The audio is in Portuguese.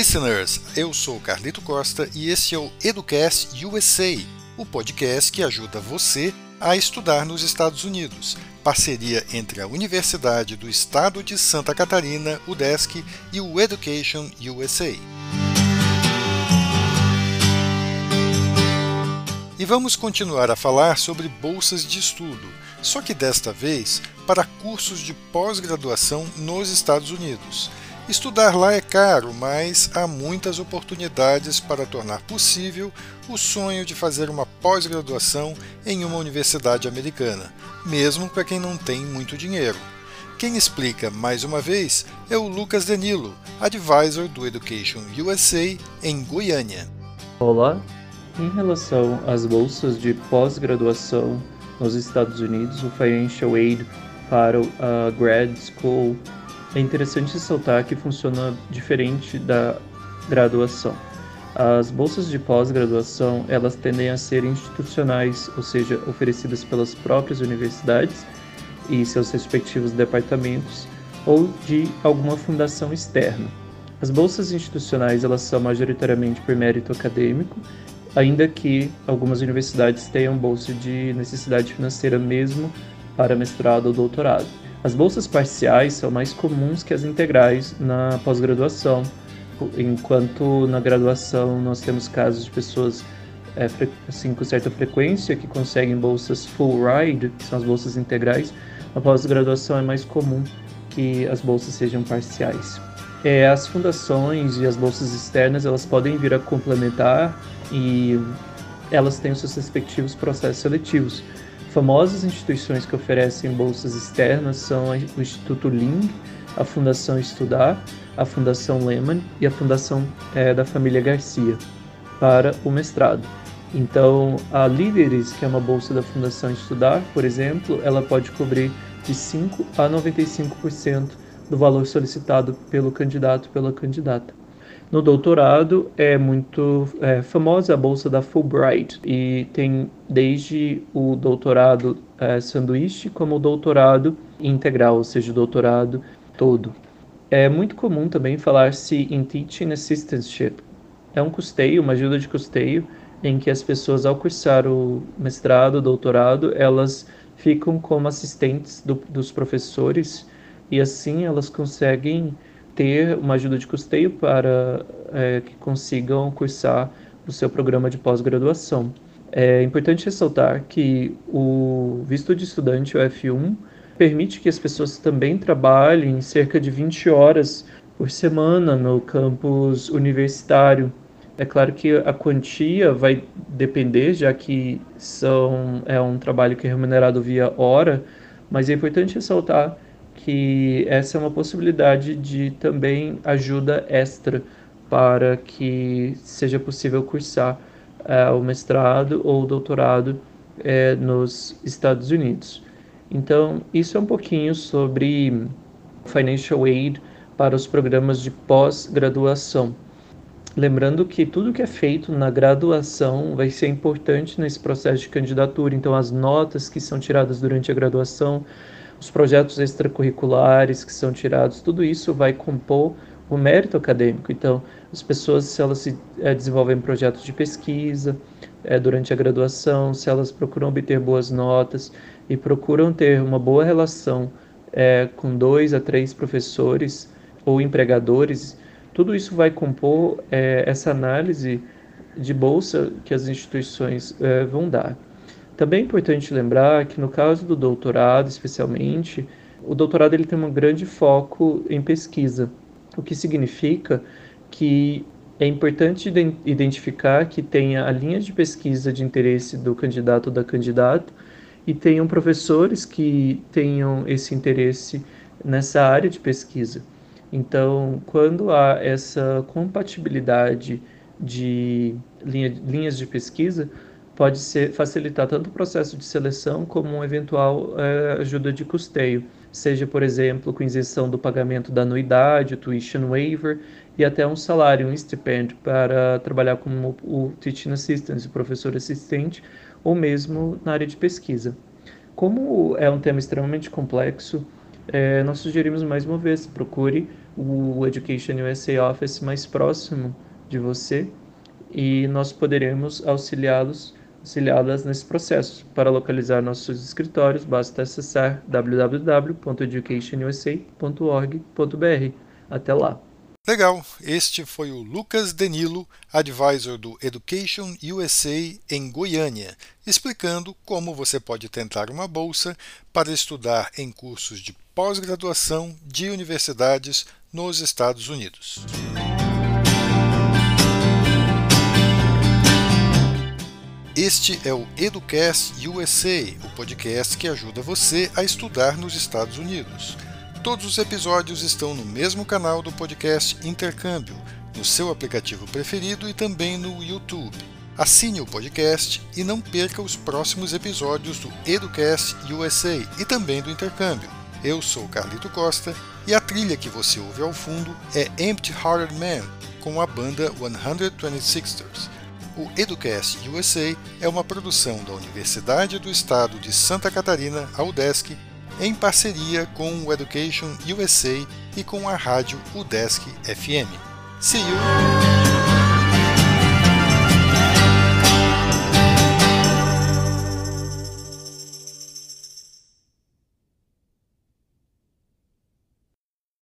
listeners! Eu sou Carlito Costa e esse é o Educast USA, o podcast que ajuda você a estudar nos Estados Unidos. Parceria entre a Universidade do Estado de Santa Catarina, UDESC, e o Education USA. E vamos continuar a falar sobre bolsas de estudo, só que desta vez para cursos de pós-graduação nos Estados Unidos. Estudar lá é caro, mas há muitas oportunidades para tornar possível o sonho de fazer uma pós-graduação em uma universidade americana, mesmo para quem não tem muito dinheiro. Quem explica mais uma vez é o Lucas Danilo, advisor do Education USA em Goiânia. Olá, em relação às bolsas de pós-graduação nos Estados Unidos, o Financial Aid para a Grad School é interessante ressaltar que funciona diferente da graduação. As bolsas de pós-graduação, elas tendem a ser institucionais, ou seja, oferecidas pelas próprias universidades e seus respectivos departamentos ou de alguma fundação externa. As bolsas institucionais, elas são majoritariamente por mérito acadêmico, ainda que algumas universidades tenham bolsa de necessidade financeira mesmo para mestrado ou doutorado. As bolsas parciais são mais comuns que as integrais na pós-graduação, enquanto na graduação nós temos casos de pessoas é, assim, com certa frequência que conseguem bolsas full ride, que são as bolsas integrais. Na pós-graduação é mais comum que as bolsas sejam parciais. É, as fundações e as bolsas externas elas podem vir a complementar e elas têm os seus respectivos processos seletivos. Famosas instituições que oferecem bolsas externas são o Instituto Ling, a Fundação Estudar, a Fundação Lehman e a Fundação é, da Família Garcia para o mestrado. Então, a Líderes, que é uma bolsa da Fundação Estudar, por exemplo, ela pode cobrir de 5 a 95% do valor solicitado pelo candidato pela candidata. No doutorado é muito é, famosa a bolsa da Fulbright e tem desde o doutorado é, sanduíche como o doutorado integral, ou seja, o doutorado todo. É muito comum também falar-se em Teaching Assistantship. É um custeio, uma ajuda de custeio, em que as pessoas, ao cursar o mestrado, o doutorado, elas ficam como assistentes do, dos professores e assim elas conseguem ter uma ajuda de custeio para é, que consigam cursar o seu programa de pós-graduação. É importante ressaltar que o visto de estudante, o F1, permite que as pessoas também trabalhem cerca de 20 horas por semana no campus universitário. É claro que a quantia vai depender, já que são, é um trabalho que é remunerado via hora, mas é importante ressaltar que essa é uma possibilidade de também ajuda extra para que seja possível cursar uh, o mestrado ou o doutorado uh, nos Estados Unidos. Então, isso é um pouquinho sobre financial aid para os programas de pós-graduação. Lembrando que tudo que é feito na graduação vai ser importante nesse processo de candidatura, então as notas que são tiradas durante a graduação os projetos extracurriculares que são tirados, tudo isso vai compor o mérito acadêmico. Então, as pessoas, se elas se, é, desenvolvem projetos de pesquisa é, durante a graduação, se elas procuram obter boas notas e procuram ter uma boa relação é, com dois a três professores ou empregadores, tudo isso vai compor essa análise de bolsa que as instituições vão dar. Também é importante lembrar que no caso do doutorado, especialmente, o doutorado ele tem um grande foco em pesquisa, o que significa que é importante identificar que tenha a linha de pesquisa de interesse do candidato ou da candidata e tenham professores que tenham esse interesse nessa área de pesquisa. Então, quando há essa compatibilidade de linha, linhas de pesquisa, pode ser, facilitar tanto o processo de seleção como uma eventual é, ajuda de custeio, seja, por exemplo, com isenção do pagamento da anuidade, tuition waiver e até um salário, um stipend para trabalhar como o teaching assistant, o professor assistente, ou mesmo na área de pesquisa. Como é um tema extremamente complexo, é, nós sugerimos mais uma vez, procure o Education USA Office mais próximo de você e nós poderemos auxiliá-los auxiliá-las nesse processo. Para localizar nossos escritórios, basta acessar www.educationusa.org.br. Até lá! Legal, este foi o Lucas Denilo, advisor do Education USA em Goiânia, explicando como você pode tentar uma bolsa para estudar em cursos de pós-graduação de universidades nos Estados Unidos. Este é o Educast USA, o podcast que ajuda você a estudar nos Estados Unidos. Todos os episódios estão no mesmo canal do podcast Intercâmbio, no seu aplicativo preferido e também no YouTube. Assine o podcast e não perca os próximos episódios do Educast USA e também do Intercâmbio. Eu sou Carlito Costa e a trilha que você ouve ao fundo é Empty Hearted Man, com a banda 126ers. O Educast USA é uma produção da Universidade do Estado de Santa Catarina, a UDESC, em parceria com o Education USA e com a rádio UDESC FM. See you!